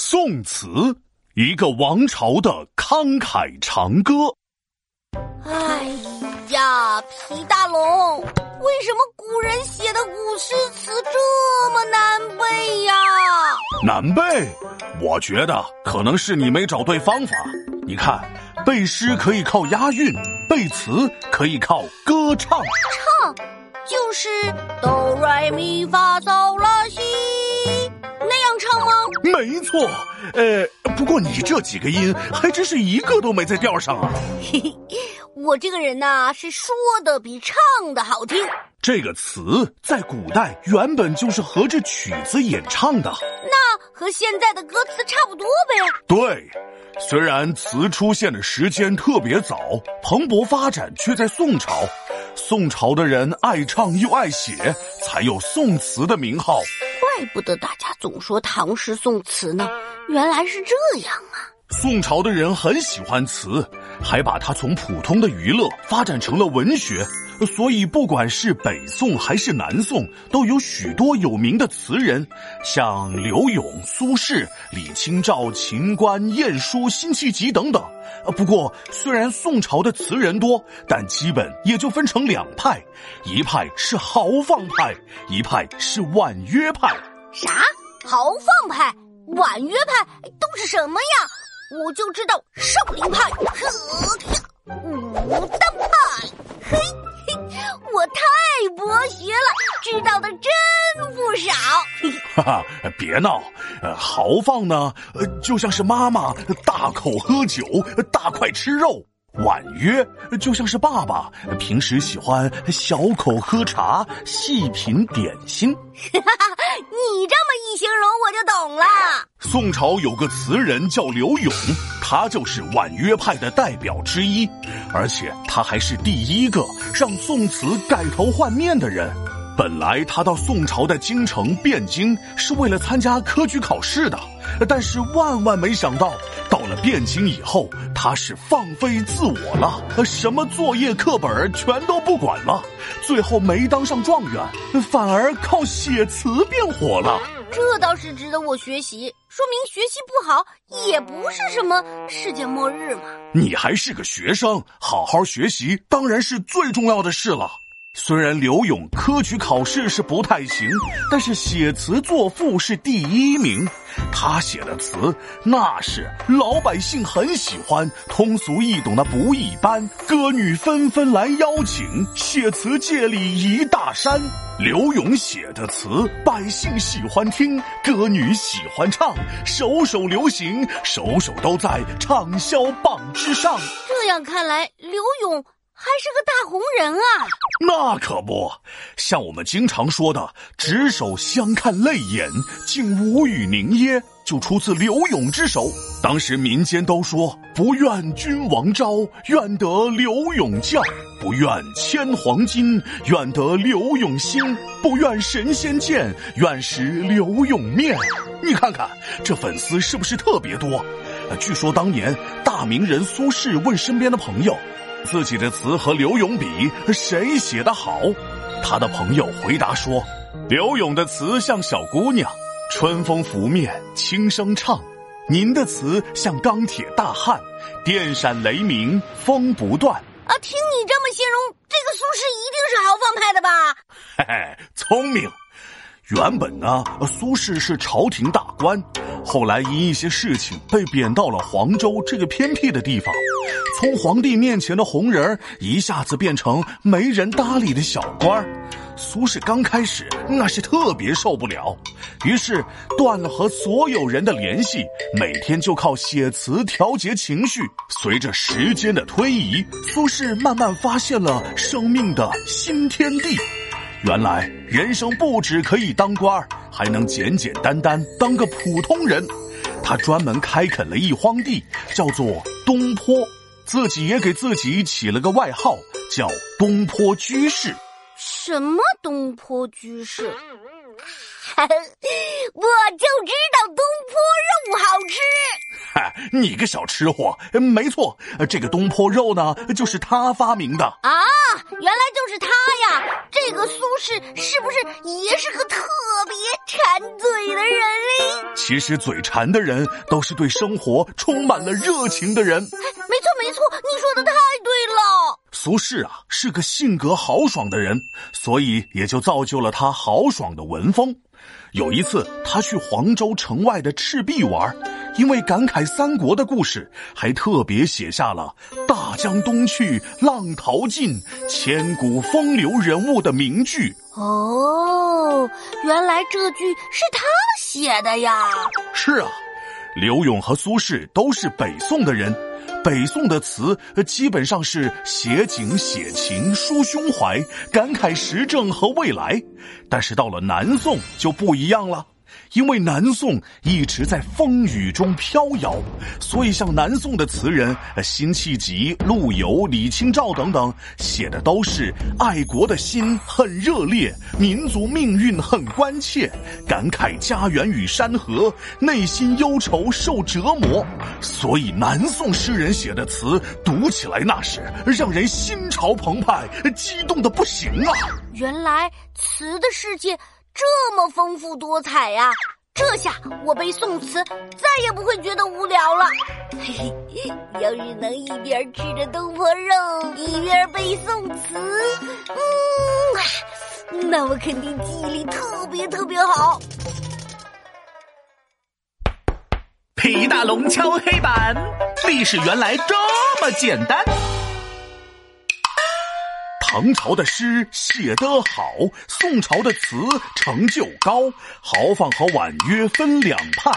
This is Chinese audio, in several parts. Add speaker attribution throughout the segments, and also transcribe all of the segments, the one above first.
Speaker 1: 宋词，一个王朝的慷慨长歌。
Speaker 2: 哎呀，皮大龙，为什么古人写的古诗词这么难背呀？
Speaker 1: 难背？我觉得可能是你没找对方法。你看，背诗可以靠押韵，背词可以靠歌唱。
Speaker 2: 唱，就是哆来咪发嗦拉西。唱吗？
Speaker 1: 没错，呃，不过你这几个音还真是一个都没在调上啊。
Speaker 2: 嘿嘿，我这个人呐，是说的比唱的好听。
Speaker 1: 这个词在古代原本就是合着曲子演唱的，
Speaker 2: 那和现在的歌词差不多呗。
Speaker 1: 对，虽然词出现的时间特别早，蓬勃发展却在宋朝。宋朝的人爱唱又爱写，才有宋词的名号。
Speaker 2: 怪不得大家总说唐诗宋词呢，原来是这样啊！
Speaker 1: 宋朝的人很喜欢词，还把它从普通的娱乐发展成了文学，所以不管是北宋还是南宋，都有许多有名的词人，像柳永、苏轼、李清照、秦观、晏殊、辛弃疾等等。不过，虽然宋朝的词人多，但基本也就分成两派：一派是豪放派，一派是婉约派。
Speaker 2: 啥？豪放派、婉约派都是什么呀？我就知道少林派、武当派。嘿嘿，我太博学了，知道的真不少。
Speaker 1: 哈哈，别闹。呃，豪放呢，呃，就像是妈妈大口喝酒，大块吃肉。婉约就像是爸爸平时喜欢小口喝茶，细品点心。
Speaker 2: 你这么一形容，我就懂了。
Speaker 1: 宋朝有个词人叫刘永，他就是婉约派的代表之一，而且他还是第一个让宋词改头换面的人。本来他到宋朝的京城汴京是为了参加科举考试的，但是万万没想到，到了汴京以后，他是放飞自我了，什么作业课本全都不管了，最后没当上状元，反而靠写词变火了。
Speaker 2: 这倒是值得我学习，说明学习不好也不是什么世界末日嘛。
Speaker 1: 你还是个学生，好好学习当然是最重要的事了。虽然刘勇科举考试是不太行，但是写词作赋是第一名。他写的词那是老百姓很喜欢，通俗易懂的不一般，歌女纷纷来邀请，写词界里一大山。刘勇写的词，百姓喜欢听，歌女喜欢唱，首首流行，首首都在畅销榜之上。
Speaker 2: 这样看来，刘勇。还是个大红人啊！
Speaker 1: 那可不，像我们经常说的“执手相看泪眼，竟无语凝噎”，就出自柳永之手。当时民间都说：“不愿君王召，愿得柳永教；不愿牵黄金，愿得柳永心；不愿神仙见，愿识柳永面。”你看看这粉丝是不是特别多？据说当年大名人苏轼问身边的朋友。自己的词和柳永比，谁写的好？他的朋友回答说：“柳永的词像小姑娘，春风拂面，轻声唱；您的词像钢铁大汉，电闪雷鸣，风不断。”
Speaker 2: 啊，听你这么形容，这个苏轼一定是豪放派的吧？
Speaker 1: 嘿嘿，聪明。原本呢，苏轼是朝廷大官，后来因一些事情被贬到了黄州这个偏僻的地方。从皇帝面前的红人一下子变成没人搭理的小官苏轼刚开始那是特别受不了，于是断了和所有人的联系，每天就靠写词调节情绪。随着时间的推移，苏轼慢慢发现了生命的新天地。原来人生不止可以当官还能简简单单当个普通人。他专门开垦了一荒地，叫做东坡，自己也给自己起了个外号，叫东坡居士。
Speaker 2: 什么东坡居士？我就知道东坡肉好吃。
Speaker 1: 嗨，你个小吃货！没错，这个东坡肉呢，就是他发明的
Speaker 2: 啊！原来就是他呀！这个苏轼是不是也是个特别馋嘴的人嘞？
Speaker 1: 其实嘴馋的人都是对生活充满了热情的人。没
Speaker 2: 错，没错，你说的太对了。
Speaker 1: 苏轼啊，是个性格豪爽的人，所以也就造就了他豪爽的文风。有一次，他去黄州城外的赤壁玩，因为感慨三国的故事，还特别写下了“大江东去，浪淘尽，千古风流人物”的名句。
Speaker 2: 哦，原来这句是他写的呀！
Speaker 1: 是啊，刘永和苏轼都是北宋的人。北宋的词基本上是写景写情抒胸怀感慨时政和未来，但是到了南宋就不一样了。因为南宋一直在风雨中飘摇，所以像南宋的词人辛弃疾、陆游、李清照等等，写的都是爱国的心很热烈，民族命运很关切，感慨家园与山河，内心忧愁受折磨。所以南宋诗人写的词读起来那是让人心潮澎湃，激动的不行啊！
Speaker 2: 原来词的世界。这么丰富多彩呀！这下我背宋词再也不会觉得无聊了。嘿嘿，要是能一边吃着东坡肉，一边背宋词，嗯，那我肯定记忆力特别特别好。
Speaker 3: 皮大龙敲黑板，历史原来这么简单。
Speaker 1: 唐朝的诗写得好，宋朝的词成就高。豪放和婉约分两派，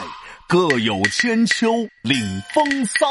Speaker 1: 各有千秋领风骚。